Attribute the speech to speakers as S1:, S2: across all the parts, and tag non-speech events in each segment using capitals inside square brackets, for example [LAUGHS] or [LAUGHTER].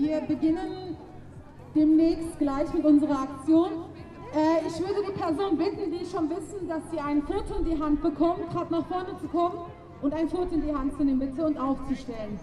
S1: Wir beginnen demnächst gleich mit unserer Aktion. Äh, ich würde die Person bitten, die schon wissen, dass sie ein Foto in die Hand bekommen, gerade nach vorne zu kommen und ein Foto in die Hand zu nehmen, bitte, und aufzustellen.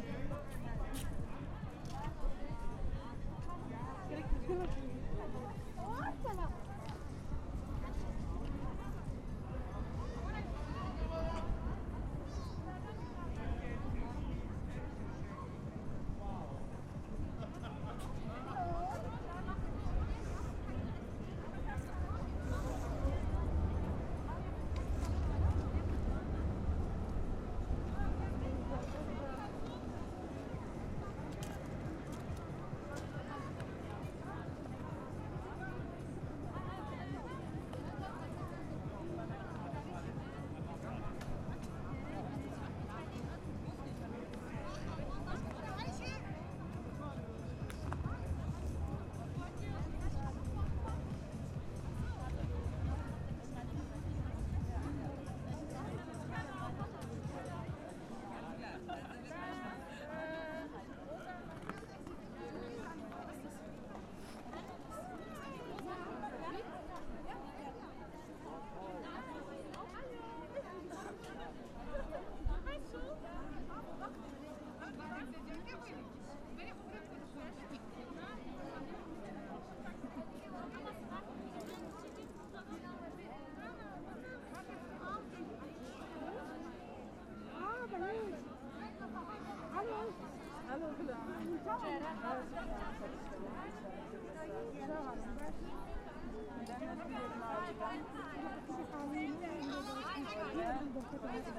S2: Obrigado.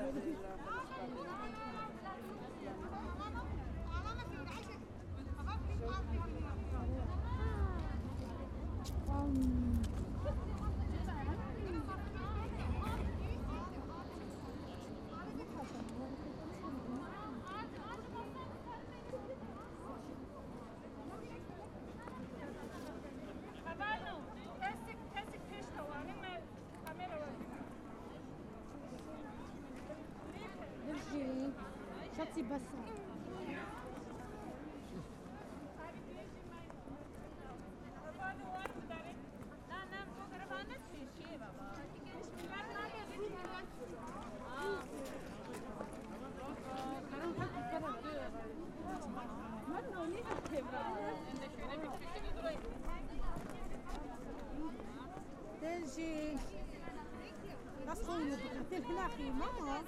S3: lima.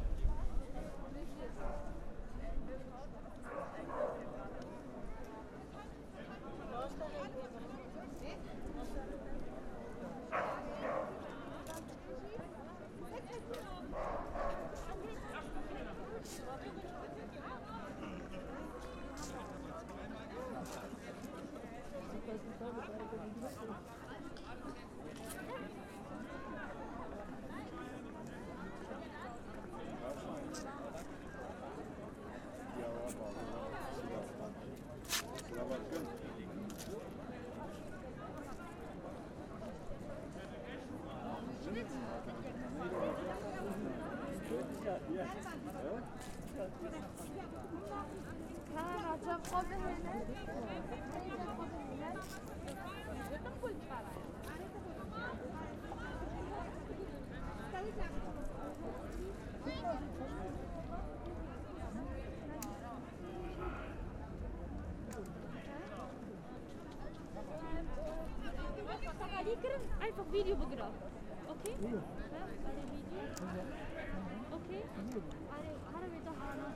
S3: einfach Video begraben. Okay? Ja, eine Video. Okay? Eine Arabi da hana.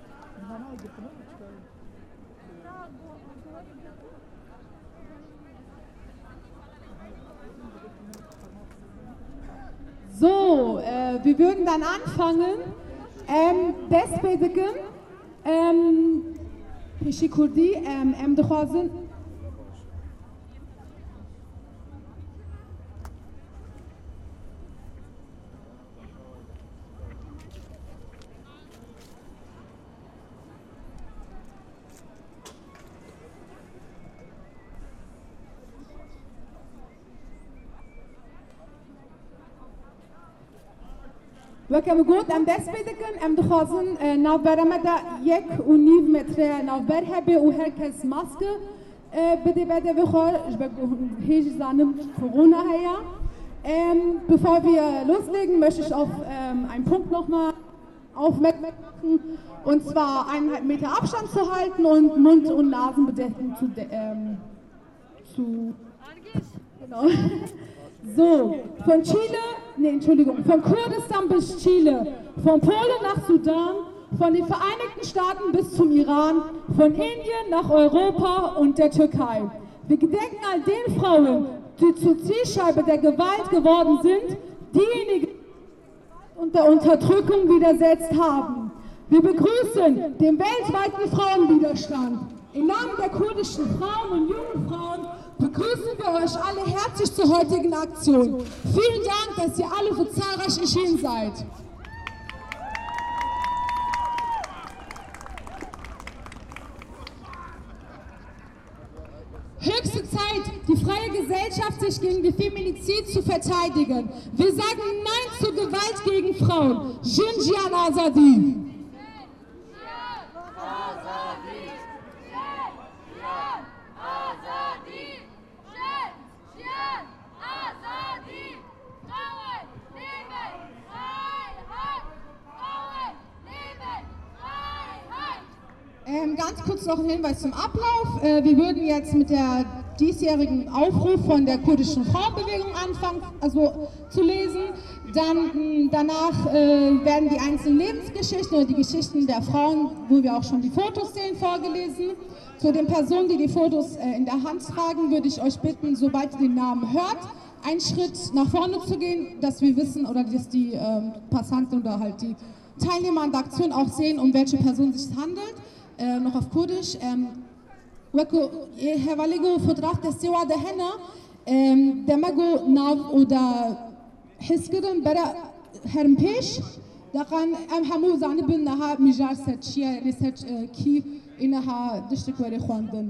S3: Da bu
S1: So, äh, wir würden dann anfangen. ام دست پیدا کن ام پیشی کردی ام ام دخوازن وکم گوت ام دست پیدا کن ام دخوازن ناو برمه دا یک و نیو متر ناو بر هبه و هر کس ماسکه بده بده بخور هیچ زانم Corona her. Ähm, bevor wir loslegen, möchte ich auf ähm, einen Punkt nochmal aufmerksam machen. Und zwar eineinhalb Meter Abstand zu halten und Mund- und Nasenbedeckung zu, de- ähm, zu Genau. [LAUGHS] So, von Chile, nee, Entschuldigung, von Kurdistan bis Chile, von Polen nach Sudan, von den Vereinigten Staaten bis zum Iran, von Indien nach Europa und der Türkei. Wir gedenken all den Frauen, die zur Zielscheibe der Gewalt geworden sind, diejenigen, die und der Unterdrückung widersetzt haben. Wir begrüßen den weltweiten Frauenwiderstand. Im Namen der kurdischen Frauen und jungen Frauen begrüßen wir euch alle herzlich zur heutigen Aktion. Vielen Dank, dass ihr alle so zahlreich erschienen seid. Höchste Zeit, die freie Gesellschaft sich gegen die Feminizid zu verteidigen. Wir sagen Nein zur Gewalt gegen Frauen. Jinjian Azadi.
S3: Azadi! Jen! Azadi! Frauen leben! Freiheit! Frauen leben! Freiheit!
S1: Ähm, ganz kurz noch ein Hinweis zum Ablauf. Äh, wir würden jetzt mit der diesjährigen Aufruf von der kurdischen Frauenbewegung anfangen, also zu lesen. Dann mh, danach äh, werden die einzelnen Lebensgeschichten oder die Geschichten der Frauen, wo wir auch schon die Fotos sehen, vorgelesen. Zu den Personen, die die Fotos äh, in der Hand tragen, würde ich euch bitten, sobald ihr den Namen hört, einen Schritt nach vorne zu gehen, dass wir wissen oder dass die ähm, Passanten oder halt die Teilnehmer an der Aktion auch sehen, um welche Person es sich handelt. Äh, noch auf Kurdisch. Ähm, وەکو هێواڵێگە و فۆتراف دەستێوا دەهێنا دەمەگو ناو و دا حسکردن بەرە هەرم پێش دەقان ئەم هەموو زانە بن نەها میژار سەر چیە لەسەر کی ئینەها دشتێک وەرێ خواندن.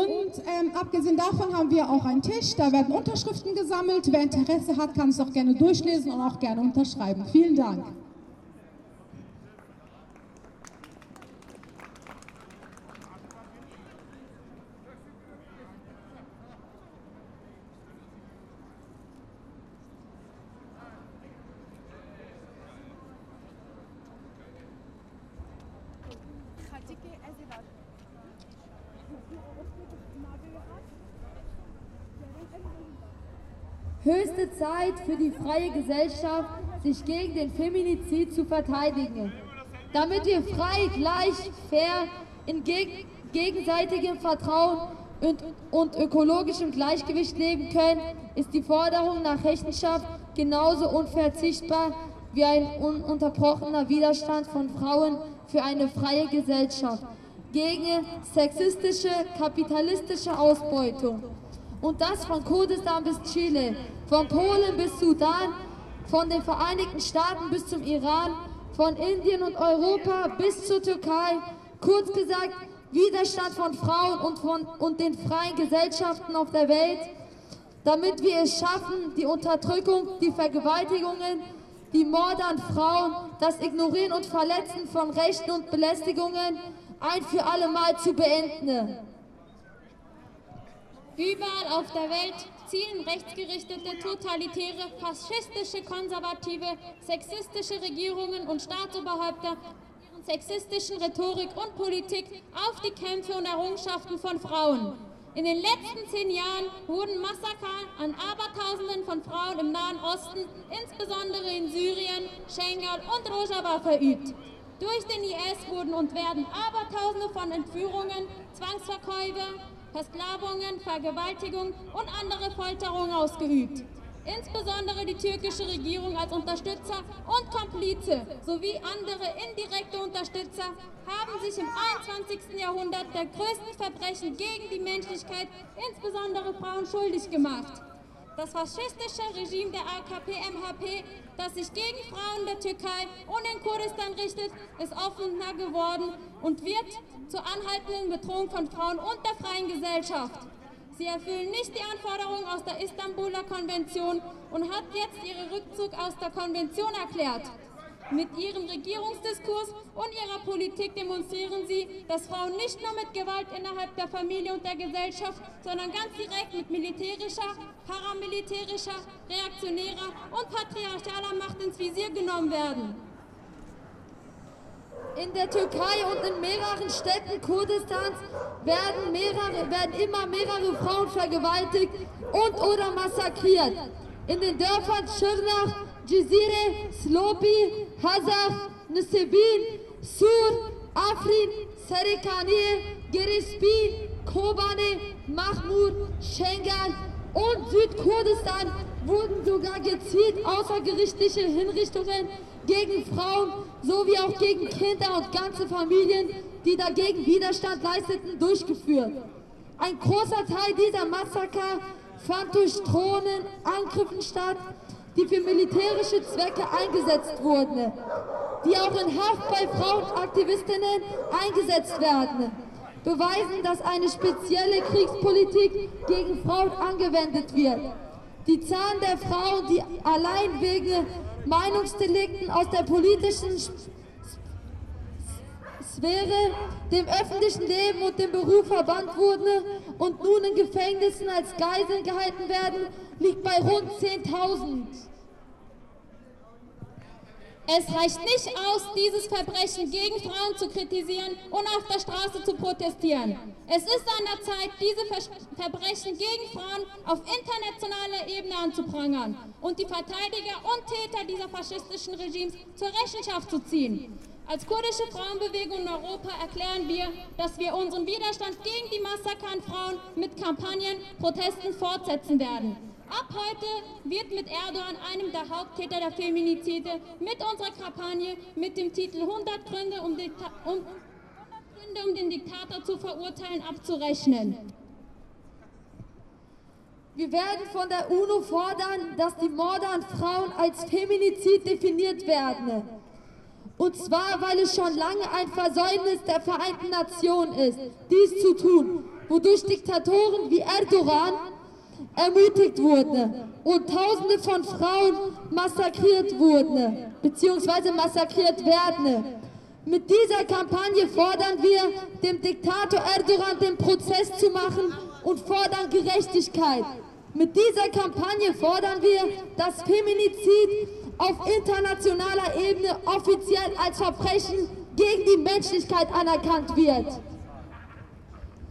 S1: Und ähm, abgesehen davon haben wir auch einen Tisch, da werden Unterschriften gesammelt. Wer Interesse hat, kann es auch gerne durchlesen und auch gerne unterschreiben. Vielen Dank.
S4: Höchste Zeit für die freie Gesellschaft, sich gegen den Feminizid zu verteidigen. Damit wir frei, gleich, fair, in geg gegenseitigem Vertrauen und, und ökologischem Gleichgewicht leben können, ist die Forderung nach Rechenschaft genauso unverzichtbar wie ein ununterbrochener Widerstand von Frauen für eine freie Gesellschaft gegen sexistische, kapitalistische Ausbeutung. Und das von Kurdistan bis Chile, von Polen bis Sudan, von den Vereinigten Staaten bis zum Iran, von Indien und Europa bis zur Türkei. Kurz gesagt, Widerstand von Frauen und, von, und den freien Gesellschaften auf der Welt, damit wir es schaffen, die Unterdrückung, die Vergewaltigungen, die Morde an Frauen, das Ignorieren und Verletzen von Rechten und Belästigungen ein für alle Mal zu beenden.
S5: Überall auf der Welt zielen rechtsgerichtete, totalitäre, faschistische, konservative, sexistische Regierungen und Staatsoberhäupter ihren sexistischen Rhetorik und Politik auf die Kämpfe und Errungenschaften von Frauen. In den letzten zehn Jahren wurden Massaker an Abertausenden von Frauen im Nahen Osten, insbesondere in Syrien, Schengal und Rojava verübt. Durch den IS wurden und werden Abertausende von Entführungen, Zwangsverkäufe, Versklavungen, Vergewaltigungen und andere Folterungen ausgeübt. Insbesondere die türkische Regierung als Unterstützer und Komplize sowie andere indirekte Unterstützer haben sich im 21. Jahrhundert der größten Verbrechen gegen die Menschlichkeit, insbesondere Frauen, schuldig gemacht. Das faschistische Regime der AKP-MHP, das sich gegen Frauen der Türkei und in Kurdistan richtet, ist offener geworden und wird zur anhaltenden Bedrohung von Frauen und der freien Gesellschaft. Sie erfüllen nicht die Anforderungen aus der Istanbuler Konvention und hat jetzt ihren Rückzug aus der Konvention erklärt. Mit ihrem Regierungsdiskurs und ihrer Politik demonstrieren sie, dass Frauen nicht nur mit Gewalt innerhalb der Familie und der Gesellschaft, sondern ganz direkt mit militärischer, paramilitärischer, reaktionärer und patriarchaler Macht ins Visier genommen werden.
S4: In der Türkei und in mehreren Städten Kurdistans werden, mehrere, werden immer mehrere Frauen vergewaltigt und oder massakriert. In den Dörfern Schirnach, Cizire, Slopi, Hazar, Nusebin, Sur, Afrin, Serikaniye, Gerispi, Kobane, Mahmur, Schengal und Südkurdistan wurden sogar gezielt außergerichtliche Hinrichtungen gegen Frauen sowie auch gegen Kinder und ganze Familien, die dagegen Widerstand leisteten, durchgeführt. Ein großer Teil dieser Massaker fand durch Drohnen, Angriffen statt, die für militärische Zwecke eingesetzt wurden, die auch in Haft bei Frauenaktivistinnen eingesetzt werden, beweisen, dass eine spezielle Kriegspolitik gegen Frauen angewendet wird. Die Zahlen der Frauen, die allein wegen Meinungsdelikten aus der politischen Sphäre, dem öffentlichen Leben und dem Beruf verbannt wurden und nun in Gefängnissen als Geiseln gehalten werden, liegt bei rund 10.000.
S5: Es reicht nicht aus, dieses Verbrechen gegen Frauen zu kritisieren und auf der Straße zu protestieren. Es ist an der Zeit, diese Verbrechen gegen Frauen auf internationaler Ebene anzuprangern und die Verteidiger und Täter dieser faschistischen Regimes zur Rechenschaft zu ziehen. Als kurdische Frauenbewegung in Europa erklären wir, dass wir unseren Widerstand gegen die Massaker an Frauen mit Kampagnen, Protesten fortsetzen werden. Ab heute wird mit Erdogan, einem der Haupttäter der Feminizide, mit unserer Kampagne mit dem Titel 100 Gründe, um, Dikta um, 100 Gründe, um den Diktator zu verurteilen, abzurechnen.
S4: Wir werden von der UNO fordern, dass die Morde an Frauen als Feminizid definiert werden. Und zwar, weil es schon lange ein Versäumnis der Vereinten Nationen ist, dies zu tun, wodurch Diktatoren wie Erdogan ermutigt wurden und Tausende von Frauen massakriert wurden, beziehungsweise massakriert werden. Mit dieser Kampagne fordern wir, dem Diktator Erdogan den Prozess zu machen und fordern Gerechtigkeit. Mit dieser Kampagne fordern wir, dass Feminizid auf internationaler Ebene offiziell als Verbrechen gegen die Menschlichkeit anerkannt wird.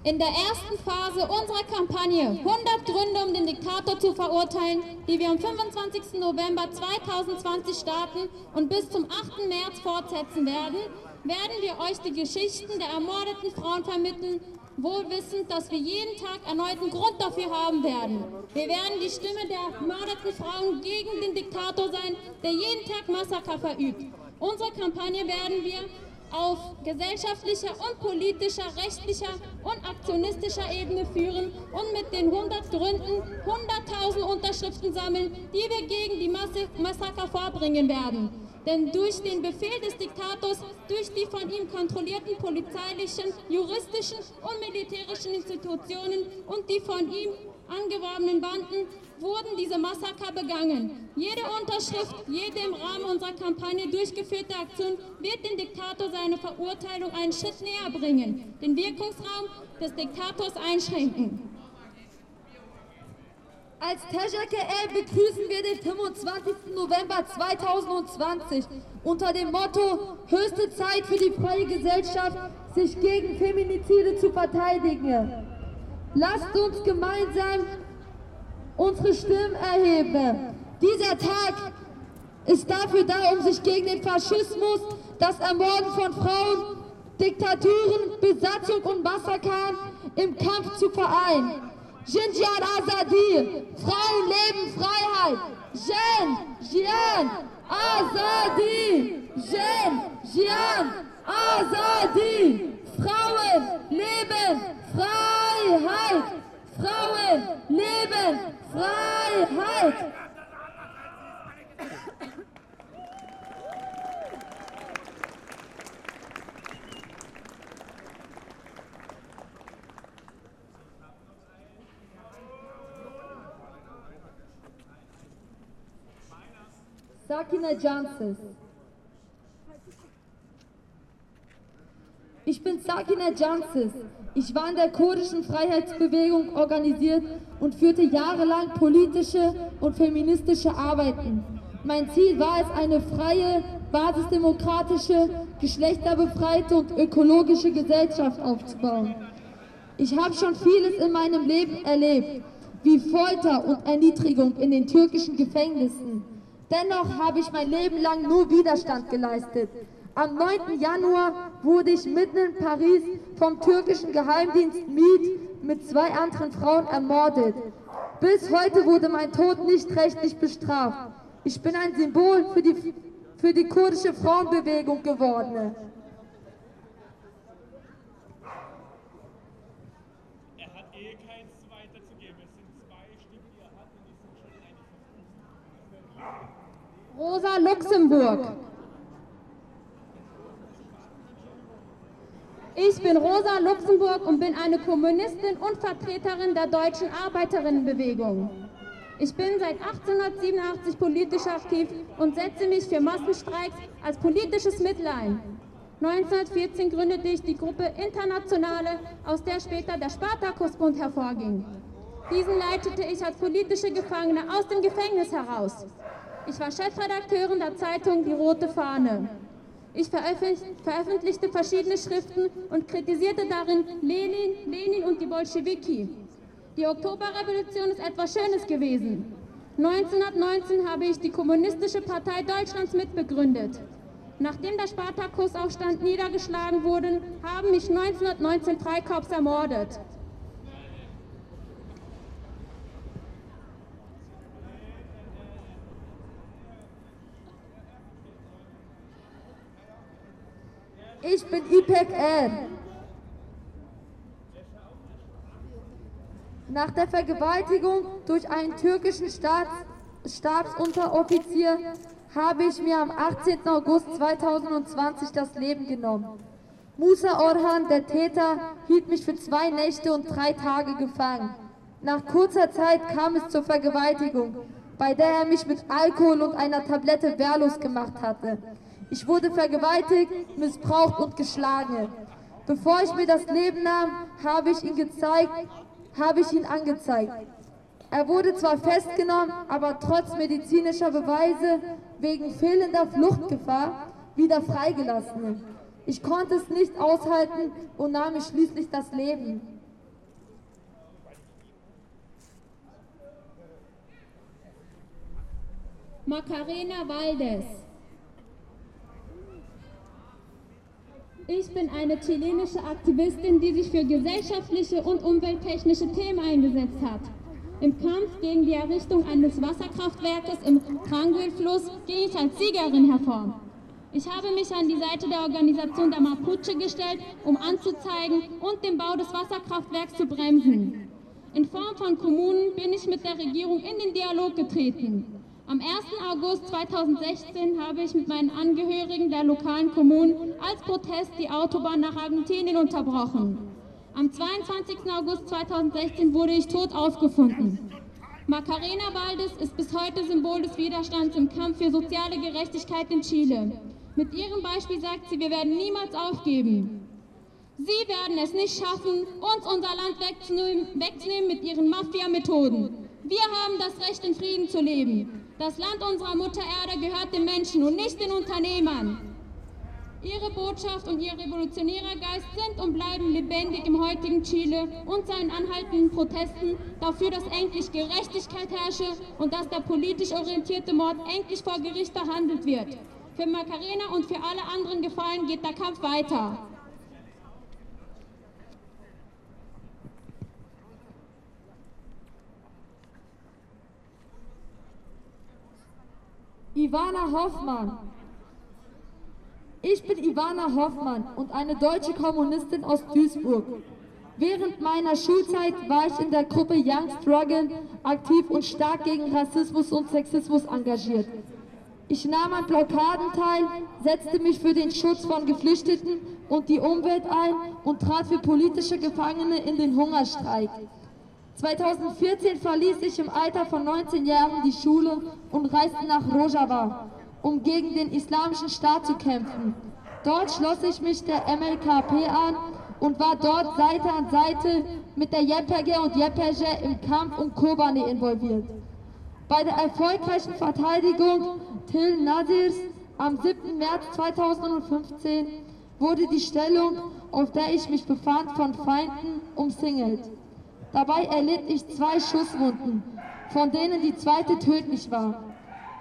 S5: In der ersten Phase unserer Kampagne 100 Gründe, um den Diktator zu verurteilen, die wir am 25. November 2020 starten und bis zum 8. März fortsetzen werden, werden wir euch die Geschichten der ermordeten Frauen vermitteln, wohl wissend, dass wir jeden Tag erneuten Grund dafür haben werden. Wir werden die Stimme der ermordeten Frauen gegen den Diktator sein, der jeden Tag Massaker verübt. Unsere Kampagne werden wir auf gesellschaftlicher und politischer, rechtlicher und aktionistischer Ebene führen und mit den 100 Gründen 100.000 Unterschriften sammeln, die wir gegen die Masse Massaker vorbringen werden. Denn durch den Befehl des Diktators, durch die von ihm kontrollierten polizeilichen, juristischen und militärischen Institutionen und die von ihm angeworbenen Banden wurden diese Massaker begangen. Jede Unterschrift, jede im Rahmen unserer Kampagne durchgeführte Aktion wird den Diktator seine Verurteilung einen Schritt näher bringen, den Wirkungsraum des Diktators einschränken.
S4: Als TGKL begrüßen wir den 25. November 2020 unter dem Motto Höchste Zeit für die freie Gesellschaft, sich gegen Feminizide zu verteidigen. Lasst uns gemeinsam unsere Stimmen erheben. Dieser Tag ist dafür da, um sich gegen den Faschismus, das Ermorden von Frauen, Diktaturen, Besatzung und Massakern im Kampf zu vereinen. Jinjan Azadi, Frauen leben Freiheit. Jen, Jian, Azadi, Jen, Jian, Azadi. Frauen leben Freiheit. Frauen leben Freiheit. Sakina Jansis. Ich bin Sakina Jansis. Ich war in der kurdischen Freiheitsbewegung organisiert und führte jahrelang politische und feministische Arbeiten. Mein Ziel war es, eine freie, basisdemokratische, geschlechterbefreite und ökologische Gesellschaft aufzubauen. Ich habe schon vieles in meinem Leben erlebt, wie Folter und Erniedrigung in den türkischen Gefängnissen. Dennoch habe ich mein Leben lang nur Widerstand geleistet. Am 9. Januar wurde ich mitten in Paris vom türkischen Geheimdienst MIT mit zwei anderen Frauen ermordet. Bis heute wurde mein Tod nicht rechtlich bestraft. Ich bin ein Symbol für die, für die kurdische Frauenbewegung geworden.
S6: Er hat eh keins weiterzugeben. Es sind zwei Stück, die er hat und die sind schon eigentlich
S5: Rosa Luxemburg. Ich bin Rosa Luxemburg und bin eine Kommunistin und Vertreterin der deutschen Arbeiterinnenbewegung. Ich bin seit 1887 politisch aktiv und setze mich für Massenstreiks als politisches Mittel ein. 1914 gründete ich die Gruppe Internationale, aus der später der Spartakusbund hervorging. Diesen leitete ich als politische Gefangene aus dem Gefängnis heraus. Ich war Chefredakteurin der Zeitung Die Rote Fahne. Ich veröffentlichte verschiedene Schriften und kritisierte darin Lenin, Lenin und die Bolschewiki. Die Oktoberrevolution ist etwas Schönes gewesen. 1919 habe ich die Kommunistische Partei Deutschlands mitbegründet. Nachdem der Spartakusaufstand niedergeschlagen wurde, haben mich 1919 Freikorps ermordet.
S4: Ich bin Ipek R. Nach der Vergewaltigung durch einen türkischen Staats Stabsunteroffizier habe ich mir am 18. August 2020 das Leben genommen. Musa Orhan, der Täter, hielt mich für zwei Nächte und drei Tage gefangen. Nach kurzer Zeit kam es zur Vergewaltigung, bei der er mich mit Alkohol und einer Tablette wehrlos gemacht hatte. Ich wurde vergewaltigt, missbraucht und geschlagen. Bevor ich mir das Leben nahm, habe ich ihn gezeigt, habe ich ihn angezeigt. Er wurde zwar festgenommen, aber trotz medizinischer Beweise wegen fehlender Fluchtgefahr wieder freigelassen. Ich konnte es nicht aushalten und nahm mir schließlich das Leben.
S5: Macarena Valdes Ich bin eine chilenische Aktivistin, die sich für gesellschaftliche und umwelttechnische Themen eingesetzt hat. Im Kampf gegen die Errichtung eines Wasserkraftwerkes im Tranguil-Fluss ging ich als Siegerin hervor. Ich habe mich an die Seite der Organisation der Mapuche gestellt, um anzuzeigen und den Bau des Wasserkraftwerks zu bremsen. In Form von Kommunen bin ich mit der Regierung in den Dialog getreten. Am 1. August 2016 habe ich mit meinen Angehörigen der lokalen Kommunen als Protest die Autobahn nach Argentinien unterbrochen. Am 22. August 2016 wurde ich tot aufgefunden. Macarena Valdes ist bis heute Symbol des Widerstands im Kampf für soziale Gerechtigkeit in Chile. Mit ihrem Beispiel sagt sie, wir werden niemals aufgeben. Sie werden es nicht schaffen, uns unser Land wegzunehmen, wegzunehmen mit ihren Mafia-Methoden. Wir haben das Recht, in Frieden zu leben. Das Land unserer Mutter Erde gehört den Menschen und nicht den Unternehmern. Ihre Botschaft und ihr revolutionärer Geist sind und bleiben lebendig im heutigen Chile und seinen anhaltenden Protesten dafür, dass endlich Gerechtigkeit herrsche und dass der politisch orientierte Mord endlich vor Gericht behandelt wird. Für Macarena und für alle anderen Gefallen geht der Kampf weiter.
S4: Ivana Hoffmann. Ich bin Ivana Hoffmann und eine deutsche Kommunistin aus Duisburg. Während meiner Schulzeit war ich in der Gruppe Young Struggle aktiv und stark gegen Rassismus und Sexismus engagiert. Ich nahm an Blockaden teil, setzte mich für den Schutz von Geflüchteten und die Umwelt ein und trat für politische Gefangene in den Hungerstreik. 2014 verließ ich im Alter von 19 Jahren die Schule und reiste nach Rojava, um gegen den islamischen Staat zu kämpfen. Dort schloss ich mich der MLKP an und war dort Seite an Seite mit der JPG und JPG im Kampf um Kobane involviert. Bei der erfolgreichen Verteidigung Till Nasirs am 7. März 2015 wurde die Stellung, auf der ich mich befand, von Feinden umsingelt. Dabei erlitt ich zwei Schusswunden, von denen die zweite tödlich war.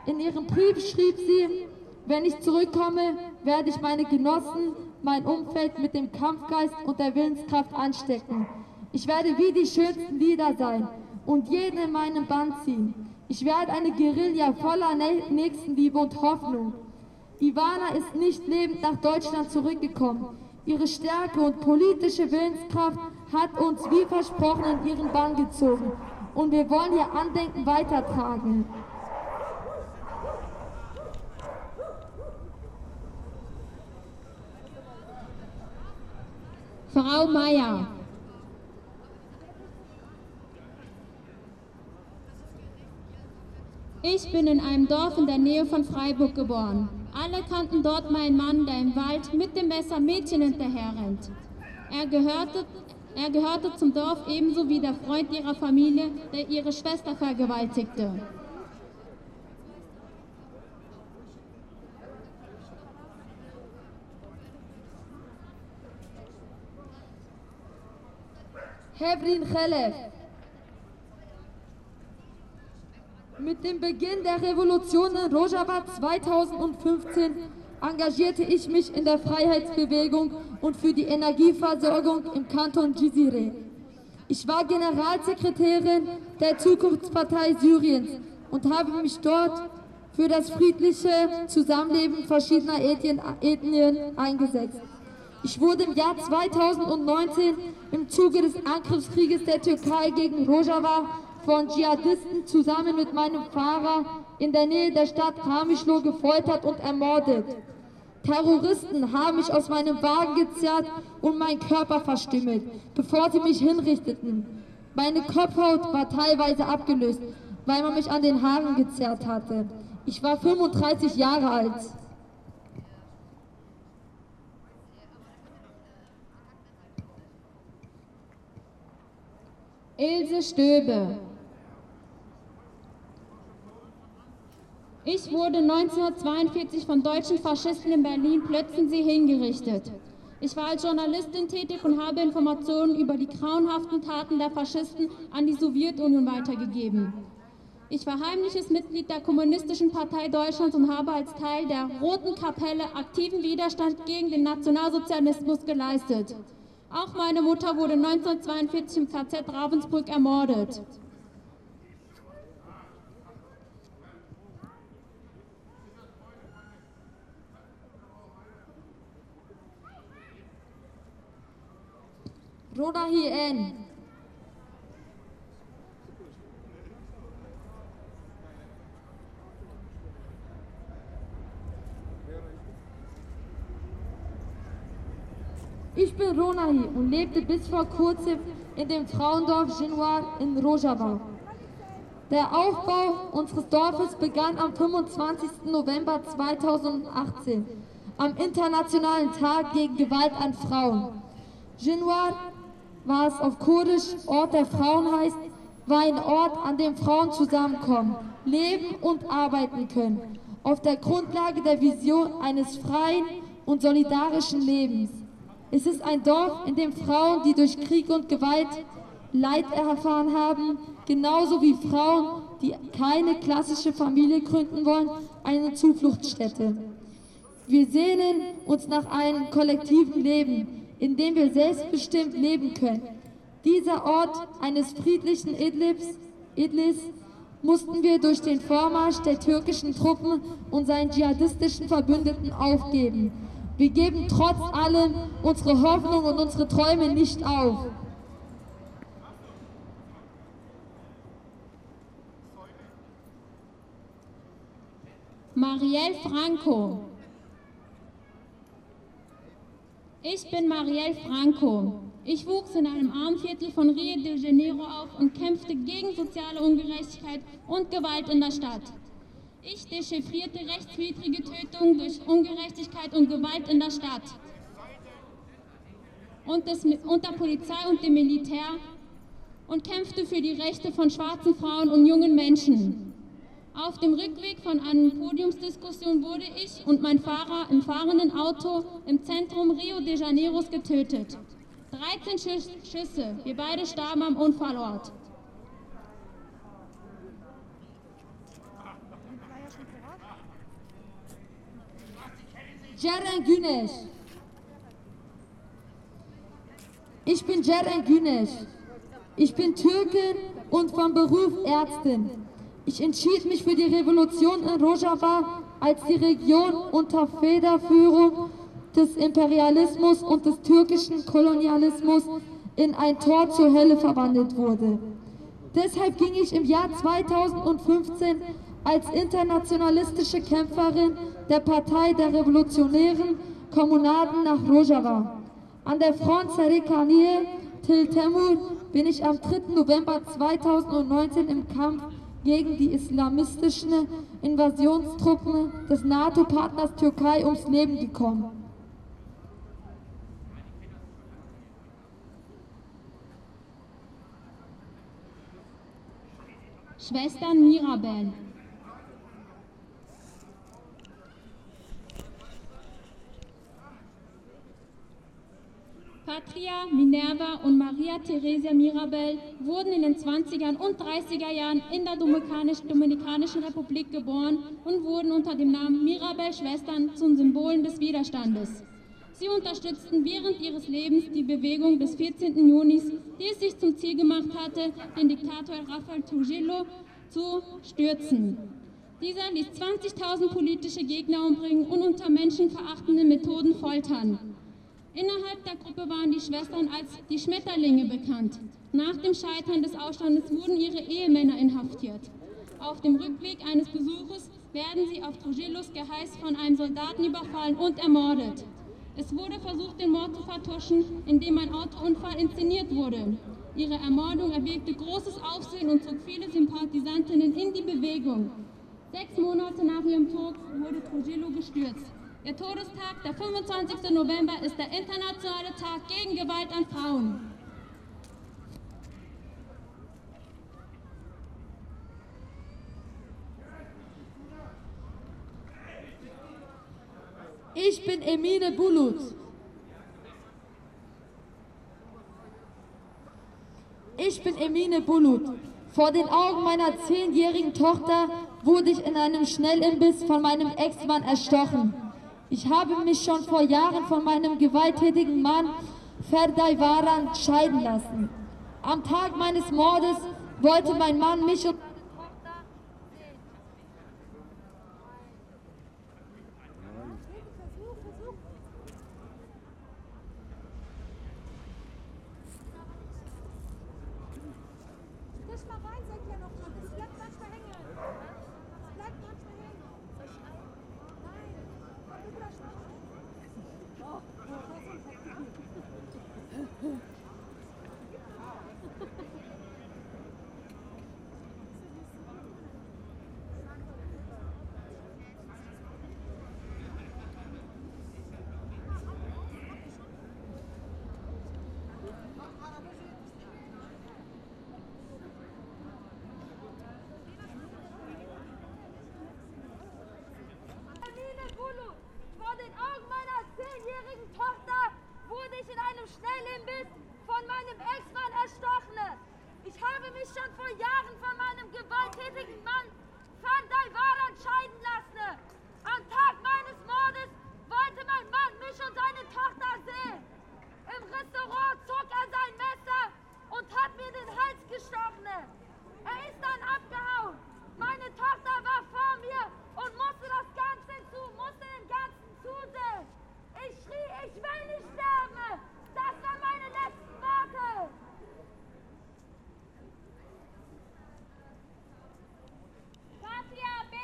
S4: In ihrem Brief schrieb sie, wenn ich zurückkomme, werde ich meine Genossen, mein Umfeld mit dem Kampfgeist und der Willenskraft anstecken. Ich werde wie die schönsten Lieder sein und jeden in meinen Band ziehen. Ich werde eine Guerilla voller Nächstenliebe und Hoffnung. Ivana ist nicht lebend nach Deutschland zurückgekommen. Ihre Stärke und politische Willenskraft hat uns wie versprochen in ihren Bann gezogen. Und wir wollen ihr Andenken weitertragen.
S5: Frau Meier. Ich bin in einem Dorf in der Nähe von Freiburg geboren. Alle kannten dort meinen Mann, der im Wald mit dem Messer Mädchen hinterherrennt. Er gehörte, er gehörte zum Dorf ebenso wie der Freund ihrer Familie, der ihre Schwester vergewaltigte.
S4: Hevrin Khelef. Mit dem Beginn der Revolution in Rojava 2015 engagierte ich mich in der Freiheitsbewegung und für die Energieversorgung im Kanton Jizire. Ich war Generalsekretärin der Zukunftspartei Syriens und habe mich dort für das friedliche Zusammenleben verschiedener Ethnien, Ethnien eingesetzt. Ich wurde im Jahr 2019 im Zuge des Angriffskrieges der Türkei gegen Rojava von Dschihadisten zusammen mit meinem Fahrer in der Nähe der Stadt Kamischlo gefoltert und ermordet. Terroristen haben mich aus meinem Wagen gezerrt und meinen Körper verstümmelt, bevor sie mich hinrichteten. Meine Kopfhaut war teilweise abgelöst, weil man mich an den Haaren gezerrt hatte. Ich war 35 Jahre alt.
S5: Ilse Stöbe. Ich wurde 1942 von deutschen Faschisten in Berlin-Plötzensee hingerichtet. Ich war als Journalistin tätig und habe Informationen über die grauenhaften Taten der Faschisten an die Sowjetunion weitergegeben. Ich war heimliches Mitglied der Kommunistischen Partei Deutschlands und habe als Teil der Roten Kapelle aktiven Widerstand gegen den Nationalsozialismus geleistet. Auch meine Mutter wurde 1942 im KZ Ravensbrück ermordet.
S4: Roda Hien. Ich bin Ronahi und lebte bis vor kurzem in dem Frauendorf Genoir in Rojava. Der Aufbau unseres Dorfes begann am 25. November 2018, am Internationalen Tag gegen Gewalt an Frauen. Genoir, was auf Kurdisch Ort der Frauen heißt, war ein Ort, an dem Frauen zusammenkommen, leben und arbeiten können, auf der Grundlage der Vision eines freien und solidarischen Lebens. Es ist ein Dorf, in dem Frauen, die durch Krieg und Gewalt Leid erfahren haben, genauso wie Frauen, die keine klassische Familie gründen wollen, eine Zufluchtsstätte. Wir sehnen uns nach einem kollektiven Leben, in dem wir selbstbestimmt leben können. Dieser Ort eines friedlichen Idlibs, Idlis mussten wir durch den Vormarsch der türkischen Truppen und seinen dschihadistischen Verbündeten aufgeben. Wir geben trotz allem unsere Hoffnung und unsere Träume nicht auf.
S5: Marielle Franco. Ich bin Marielle Franco. Ich wuchs in einem Armviertel von Rio de Janeiro auf und kämpfte gegen soziale Ungerechtigkeit und Gewalt in der Stadt. Ich dechiffrierte rechtswidrige Tötungen durch Ungerechtigkeit und Gewalt in der Stadt. Und das, unter Polizei und dem Militär und kämpfte für die Rechte von schwarzen Frauen und jungen Menschen. Auf dem Rückweg von einer Podiumsdiskussion wurde ich und mein Fahrer im fahrenden Auto im Zentrum Rio de Janeiros getötet. 13 Schüs Schüsse, wir beide starben am Unfallort.
S4: Ceren Güneş. Ich bin Ceren Güneş. Ich bin Türkin und von Beruf Ärztin. Ich entschied mich für die Revolution in Rojava, als die Region unter Federführung des Imperialismus und des türkischen Kolonialismus in ein Tor zur Hölle verwandelt wurde. Deshalb ging ich im Jahr 2015 als internationalistische Kämpferin der Partei der Revolutionären Kommunaden nach Rojava. An der Front Sarikaniye Til Temur bin ich am 3. November 2019 im Kampf gegen die islamistischen Invasionstruppen des NATO-Partners Türkei ums Leben gekommen.
S5: Schwestern Mirabel. Minerva und Maria Theresia Mirabel wurden in den 20er und 30er Jahren in der Dominikanischen Republik geboren und wurden unter dem Namen Mirabel-Schwestern zu Symbolen des Widerstandes. Sie unterstützten während ihres Lebens die Bewegung des 14. Junis, die es sich zum Ziel gemacht hatte, den Diktator Rafael Trujillo zu stürzen. Dieser ließ 20.000 politische Gegner umbringen und unter menschenverachtenden Methoden foltern. Innerhalb der Gruppe waren die Schwestern als die Schmetterlinge bekannt. Nach dem Scheitern des Aufstandes wurden ihre Ehemänner inhaftiert. Auf dem Rückweg eines Besuches werden sie auf Trujillos Geheiß von einem Soldaten überfallen und ermordet. Es wurde versucht, den Mord zu vertuschen, indem ein Autounfall inszeniert wurde. Ihre Ermordung erwirkte großes Aufsehen und zog viele Sympathisantinnen in die Bewegung. Sechs Monate nach ihrem Tod wurde Trujillo gestürzt. Der Todestag, der 25. November, ist der internationale Tag gegen Gewalt an Frauen.
S4: Ich bin Emine Bulut. Ich bin Emine Bulut. Vor den Augen meiner zehnjährigen Tochter wurde ich in einem Schnellimbiss von meinem Ex-Mann erstochen. Ich habe mich schon vor Jahren von meinem gewalttätigen Mann Ferday Varan scheiden lassen. Am Tag meines Mordes wollte mein Mann mich und
S7: Tisch mal rein, seid ihr noch mal. Das bleibt manchmal hängen. Das bleibt manchmal hängen. Nein. Über Oh, oh, das ist ein
S5: Hermine Bulut, vor den Augen meiner zehnjährigen Tochter wurde ich in einem Schnellimbiss von meinem Ex-Mann erstochen. Ich habe mich schon vor Jahren von meinem gewalttätigen Mann Fanday Varan scheiden lassen. Am Tag meines Mordes wollte mein Mann mich und seine Tochter sehen. Im Restaurant zog er sein Messer und hat mir den Hals gestochen. Er ist dann abgehauen. Meine Tochter war vor mir und musste das Ganze zu, musste dem Ganzen zusehen. Ich schrie, ich will nicht sterben. Das waren meine letzten Worte. Katja B.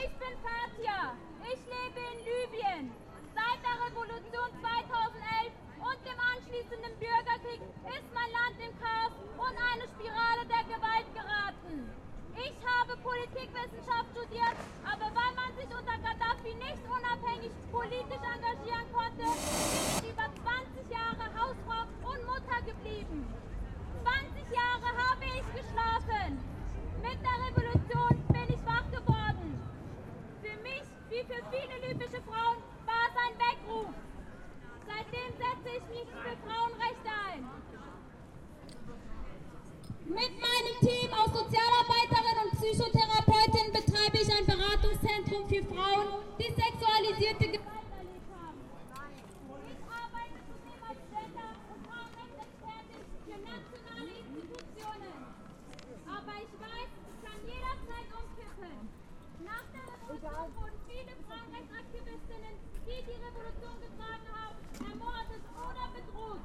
S5: Ich bin Katja. Ich lebe in Libyen. Seit der Revolution 2011 und dem anschließenden Bürgerkrieg ist mein Land im Chaos und eine Spirale der Gewalt geraten. Ich habe Politikwissenschaft studiert, aber weil man sich unter Gaddafi nicht unabhängig politisch engagieren konnte, bin ich über 20 Jahre Hausfrau und Mutter geblieben. 20 Jahre habe ich geschlafen. Mit der Revolution bin ich wach geworden. Für mich, wie für viele libysche Frauen, war es ein Weckruf. Seitdem setze ich mich für Frauenrechte ein. Mit meinem Team aus Sozialarbeiterin und Psychotherapeutin betreibe ich ein Beratungszentrum für Frauen, die sexualisierte Gewalt erlebt haben. Ich arbeite zudem als Gender- und Frauenrechtsexpertin für nationale Institutionen. Aber ich weiß, es kann jederzeit umkippen. Nach der Revolution wurden viele Frauenrechtsaktivistinnen, die die Revolution getragen haben, ermordet oder bedroht.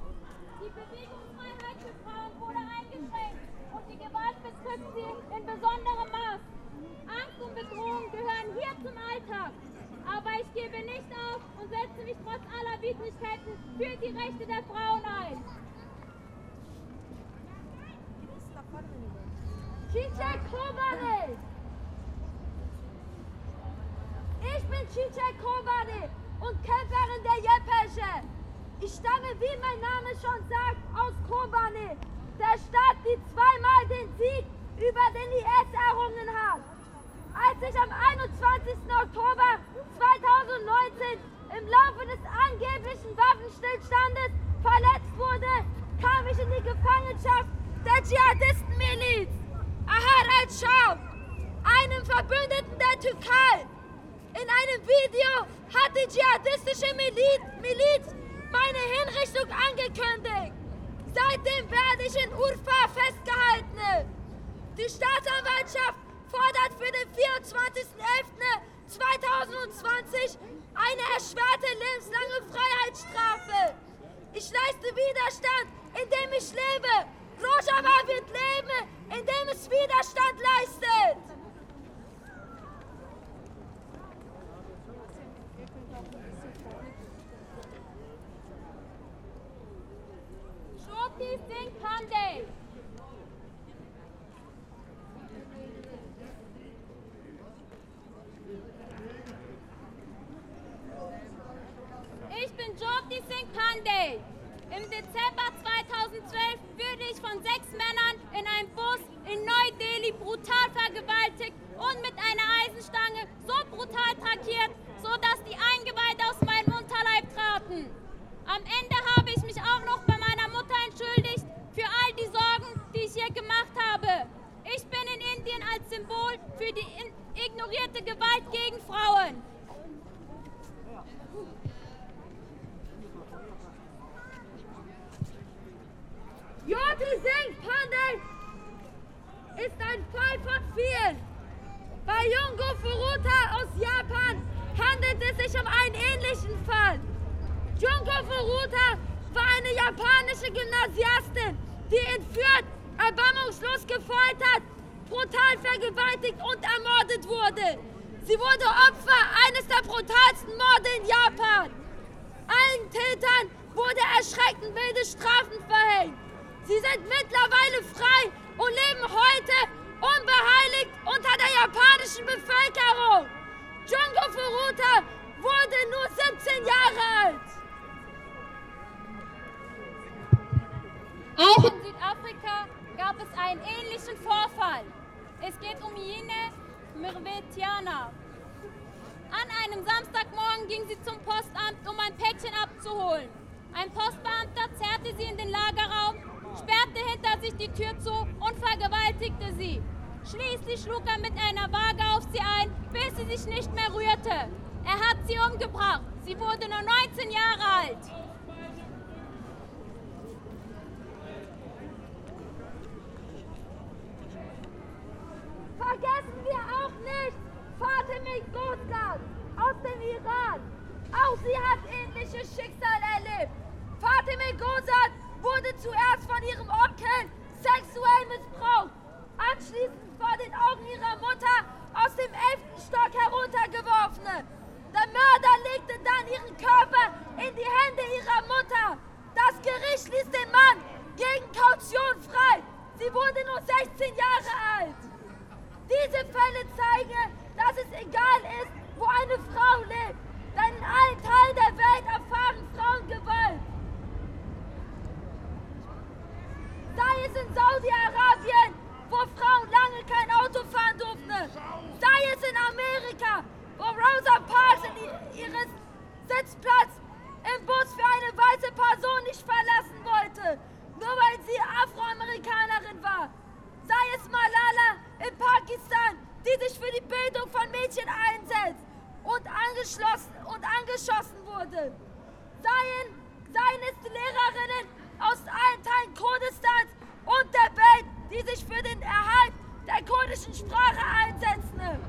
S5: Die Bewegungsfreiheit für Frauen wurde eingeschränkt und die Gewalt betrifft sie in besonderem Maß. Angst und Bedrohung gehören hier zum Alltag. Aber ich gebe nicht auf und setze mich Widrigkeiten für die Rechte der Frauen ein. Çiçek Kobane. Ich bin Çiçek Kobane und Kämpferin der Yepesche. Ich stamme, wie mein Name schon sagt, aus Kobane, der Stadt, die zweimal den Sieg über den IS errungen hat. Als ich am 21. Oktober 2019 im Laufe des angeblichen Waffenstillstandes verletzt wurde, kam ich in die Gefangenschaft der Dschihadistenmiliz Ahar al-Sham, einem Verbündeten der Türkei. In einem Video hat die dschihadistische Miliz, Miliz meine Hinrichtung angekündigt. Seitdem werde ich in Urfa festgehalten. Die Staatsanwaltschaft fordert für den 24.11.2020 eine erschwerte lebenslange Freiheitsstrafe. Ich leiste Widerstand, indem ich lebe. Rojava wird leben, indem es Widerstand leistet. Shoti Singh Pandey. Woman Im Dezember 2012 wurde ich von sechs Männern in einem Bus in Neu-Delhi brutal vergewaltigt und mit einer Eisenstange so brutal trakiert, sodass die Eingeweide aus meinem Unterleib traten. Am Ende
S4: habe
S5: ich mich auch noch bei meiner Mutter entschuldigt für all die Sorgen, die ich hier gemacht habe. Ich bin in Indien als Symbol für die ignorierte Gewalt gegen Frauen.
S4: Singh Pandey ist ein Fall von vielen. Bei Jungo Furuta aus Japan handelt es sich um einen ähnlichen Fall. Junko Furuta war eine japanische Gymnasiastin, die entführt, erbarmungslos gefoltert, brutal vergewaltigt und ermordet wurde. Sie wurde Opfer eines der brutalsten Morde in Japan. Allen Tätern wurde erschreckend milde Strafen verhängt. Sie sind mittlerweile frei und leben heute unbeheiligt unter der japanischen Bevölkerung. Jungo Furuta wurde nur 17 Jahre alt.
S5: Auch in Südafrika gab es einen ähnlichen Vorfall. Es geht um Yine Mirvetiana. An einem Samstagmorgen ging sie zum Postamt, um ein Päckchen abzuholen. Ein Postbeamter zerrte sie in den Lagerraum, sperrte hinter sich die Tür zu und vergewaltigte sie. Schließlich schlug er mit einer Waage auf sie ein, bis sie sich nicht mehr rührte. Er hat sie umgebracht. Sie wurde nur 19 Jahre alt.
S4: Vergessen wir auch nicht Fatime Gozlan aus dem Iran. Auch sie hat ähnliches Schicksal erlebt. Fatime Gozlan wurde zuerst von ihrem Onkel sexuell missbraucht, anschließend vor den Augen ihrer Mutter aus dem elften Stock heruntergeworfen. Der Mörder legte dann ihren Körper in die Hände ihrer Mutter. Das Gericht ließ den Mann gegen Kaution frei. Sie wurde nur 16 Jahre alt. Diese Fälle zeigen, dass es egal ist, wo eine Frau lebt, denn in allen Teilen der Welt erfahren Frauen Gewalt. Sei es in Saudi-Arabien, wo Frauen lange kein Auto fahren durften, sei es in Amerika, wo Rosa Parks ihren Sitzplatz im Bus für eine weiße Person nicht verlassen wollte, nur weil sie Afroamerikanerin war. Sei es Malala in Pakistan, die sich für die Bildung von Mädchen einsetzt und angeschlossen und angeschossen wurde. Seien, seien es die Lehrerinnen aus allen Teilen Kurdistans und der Welt, die sich für den Erhalt der kurdischen Sprache einsetzen.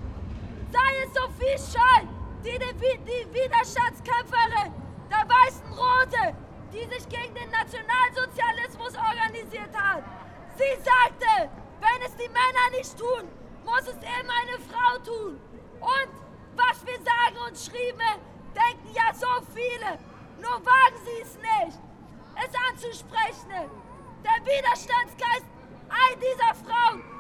S4: Sei es Sophie Scholl, die, die, die Widerstandskämpferin der Weißen Rote, die sich gegen den Nationalsozialismus organisiert hat. Sie sagte, wenn es die Männer nicht tun, muss es immer eine Frau tun. Und was wir sagen und schrieben, denken ja so viele. Nur wagen sie es nicht, es anzusprechen. Der Widerstandsgeist all dieser Frauen